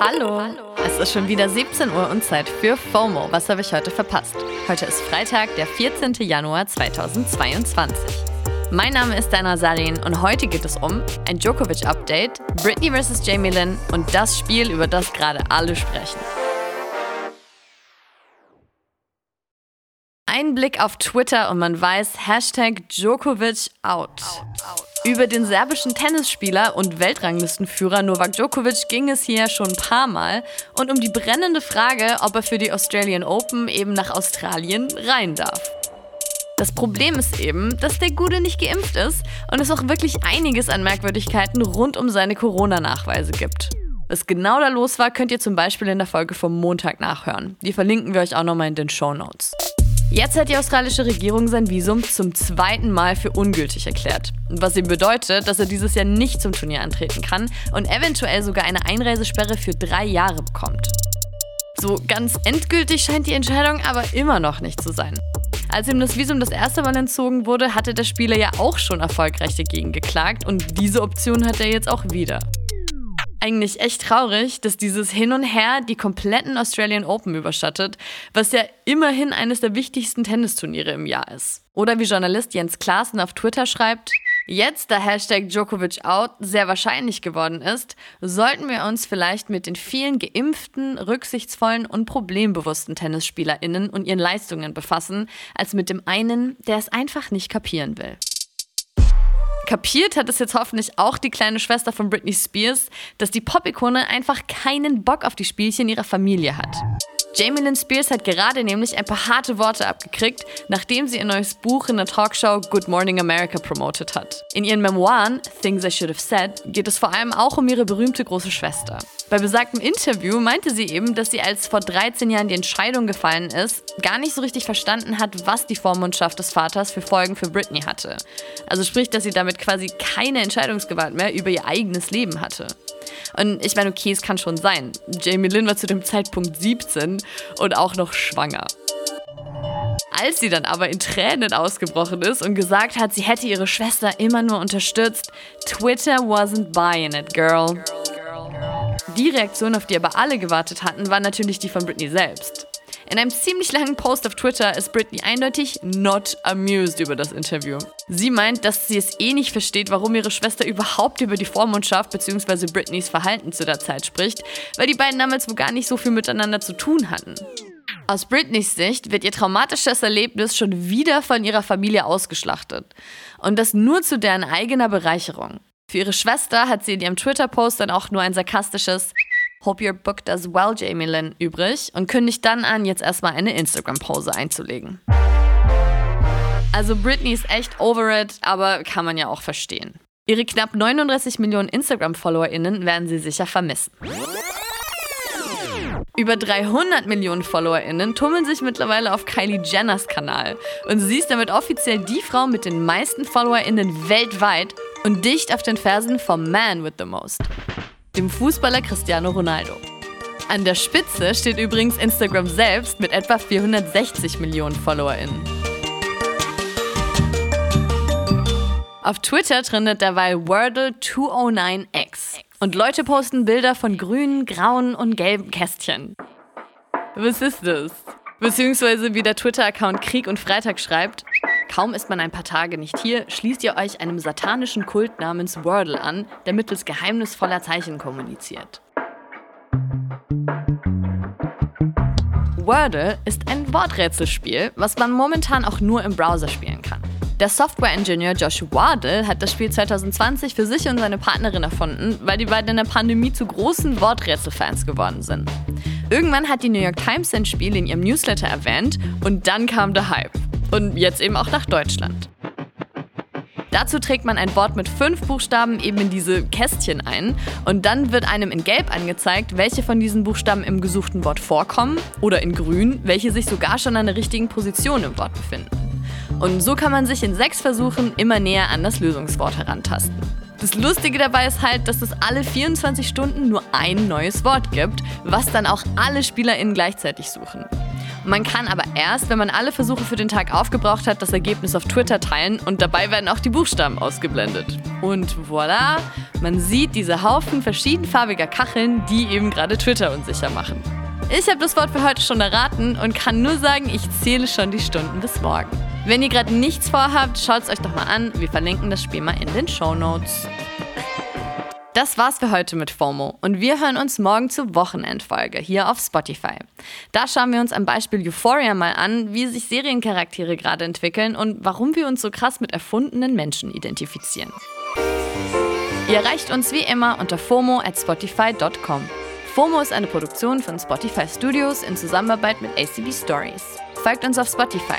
Hallo. Es ist schon wieder 17 Uhr und Zeit für FOMO. Was habe ich heute verpasst? Heute ist Freitag, der 14. Januar 2022. Mein Name ist Dana Salin und heute geht es um ein Djokovic-Update, Britney vs. Jamie Lynn und das Spiel, über das gerade alle sprechen. Ein Blick auf Twitter und man weiß, Hashtag Djokovic out. Über den serbischen Tennisspieler und Weltranglistenführer Novak Djokovic ging es hier schon ein paar Mal und um die brennende Frage, ob er für die Australian Open eben nach Australien rein darf. Das Problem ist eben, dass der Gude nicht geimpft ist und es auch wirklich einiges an Merkwürdigkeiten rund um seine Corona-Nachweise gibt. Was genau da los war, könnt ihr zum Beispiel in der Folge vom Montag nachhören. Die verlinken wir euch auch nochmal in den Show Notes. Jetzt hat die australische Regierung sein Visum zum zweiten Mal für ungültig erklärt. Was ihm bedeutet, dass er dieses Jahr nicht zum Turnier antreten kann und eventuell sogar eine Einreisesperre für drei Jahre bekommt. So ganz endgültig scheint die Entscheidung aber immer noch nicht zu sein. Als ihm das Visum das erste Mal entzogen wurde, hatte der Spieler ja auch schon erfolgreich dagegen geklagt und diese Option hat er jetzt auch wieder eigentlich echt traurig, dass dieses Hin und Her die kompletten Australian Open überschattet, was ja immerhin eines der wichtigsten Tennisturniere im Jahr ist. Oder wie Journalist Jens Klaassen auf Twitter schreibt, Jetzt, da Hashtag Djokovic out sehr wahrscheinlich geworden ist, sollten wir uns vielleicht mit den vielen geimpften, rücksichtsvollen und problembewussten TennisspielerInnen und ihren Leistungen befassen, als mit dem einen, der es einfach nicht kapieren will. Kapiert hat es jetzt hoffentlich auch die kleine Schwester von Britney Spears, dass die Pop-Ikone einfach keinen Bock auf die Spielchen ihrer Familie hat. Jamie Lynn Spears hat gerade nämlich ein paar harte Worte abgekriegt, nachdem sie ihr neues Buch in der Talkshow Good Morning America promotet hat. In ihren Memoiren Things I Should Have Said geht es vor allem auch um ihre berühmte große Schwester. Bei besagtem Interview meinte sie eben, dass sie als vor 13 Jahren die Entscheidung gefallen ist, gar nicht so richtig verstanden hat, was die Vormundschaft des Vaters für Folgen für Britney hatte. Also sprich, dass sie damit quasi keine Entscheidungsgewalt mehr über ihr eigenes Leben hatte. Und ich meine, okay, es kann schon sein. Jamie Lynn war zu dem Zeitpunkt 17 und auch noch schwanger. Als sie dann aber in Tränen ausgebrochen ist und gesagt hat, sie hätte ihre Schwester immer nur unterstützt, Twitter wasn't buying it, girl. Die Reaktion, auf die aber alle gewartet hatten, war natürlich die von Britney selbst. In einem ziemlich langen Post auf Twitter ist Britney eindeutig not amused über das Interview. Sie meint, dass sie es eh nicht versteht, warum ihre Schwester überhaupt über die Vormundschaft bzw. Britneys Verhalten zu der Zeit spricht, weil die beiden damals wohl gar nicht so viel miteinander zu tun hatten. Aus Britneys Sicht wird ihr traumatisches Erlebnis schon wieder von ihrer Familie ausgeschlachtet. Und das nur zu deren eigener Bereicherung. Für ihre Schwester hat sie in ihrem Twitter-Post dann auch nur ein sarkastisches Hope your book does well, Jamie Lynn, übrig und kündigt dann an, jetzt erstmal eine Instagram-Pose einzulegen. Also Britney ist echt over it, aber kann man ja auch verstehen. Ihre knapp 39 Millionen Instagram-FollowerInnen werden sie sicher vermissen. Über 300 Millionen FollowerInnen tummeln sich mittlerweile auf Kylie Jenners Kanal. Und sie ist damit offiziell die Frau mit den meisten FollowerInnen weltweit und dicht auf den Fersen vom Man with the Most dem Fußballer Cristiano Ronaldo. An der Spitze steht übrigens Instagram selbst mit etwa 460 Millionen FollowerInnen. Auf Twitter trendet derweil Wordle209x und Leute posten Bilder von grünen, grauen und gelben Kästchen. Was ist das? Beziehungsweise wie der Twitter-Account Krieg und Freitag schreibt, Kaum ist man ein paar Tage nicht hier, schließt ihr euch einem satanischen Kult namens Wordle an, der mittels geheimnisvoller Zeichen kommuniziert. Wordle ist ein Worträtselspiel, was man momentan auch nur im Browser spielen kann. Der Software-Ingenieur Josh Wardle hat das Spiel 2020 für sich und seine Partnerin erfunden, weil die beiden in der Pandemie zu großen Worträtselfans geworden sind. Irgendwann hat die New York Times sein Spiel in ihrem Newsletter erwähnt und dann kam der Hype. Und jetzt eben auch nach Deutschland. Dazu trägt man ein Wort mit fünf Buchstaben eben in diese Kästchen ein und dann wird einem in Gelb angezeigt, welche von diesen Buchstaben im gesuchten Wort vorkommen oder in Grün, welche sich sogar schon an der richtigen Position im Wort befinden. Und so kann man sich in sechs Versuchen immer näher an das Lösungswort herantasten. Das Lustige dabei ist halt, dass es alle 24 Stunden nur ein neues Wort gibt, was dann auch alle SpielerInnen gleichzeitig suchen. Man kann aber erst, wenn man alle Versuche für den Tag aufgebraucht hat, das Ergebnis auf Twitter teilen und dabei werden auch die Buchstaben ausgeblendet. Und voilà, man sieht diese Haufen verschiedenfarbiger Kacheln, die eben gerade Twitter unsicher machen. Ich habe das Wort für heute schon erraten und kann nur sagen, ich zähle schon die Stunden bis morgen. Wenn ihr gerade nichts vorhabt, schaut es euch doch mal an. Wir verlinken das Spiel mal in den Show Notes. Das war's für heute mit FOMO und wir hören uns morgen zur Wochenendfolge hier auf Spotify. Da schauen wir uns am Beispiel Euphoria mal an, wie sich Seriencharaktere gerade entwickeln und warum wir uns so krass mit erfundenen Menschen identifizieren. Ihr erreicht uns wie immer unter FOMO at Spotify.com. FOMO ist eine Produktion von Spotify Studios in Zusammenarbeit mit ACB Stories. Folgt uns auf Spotify.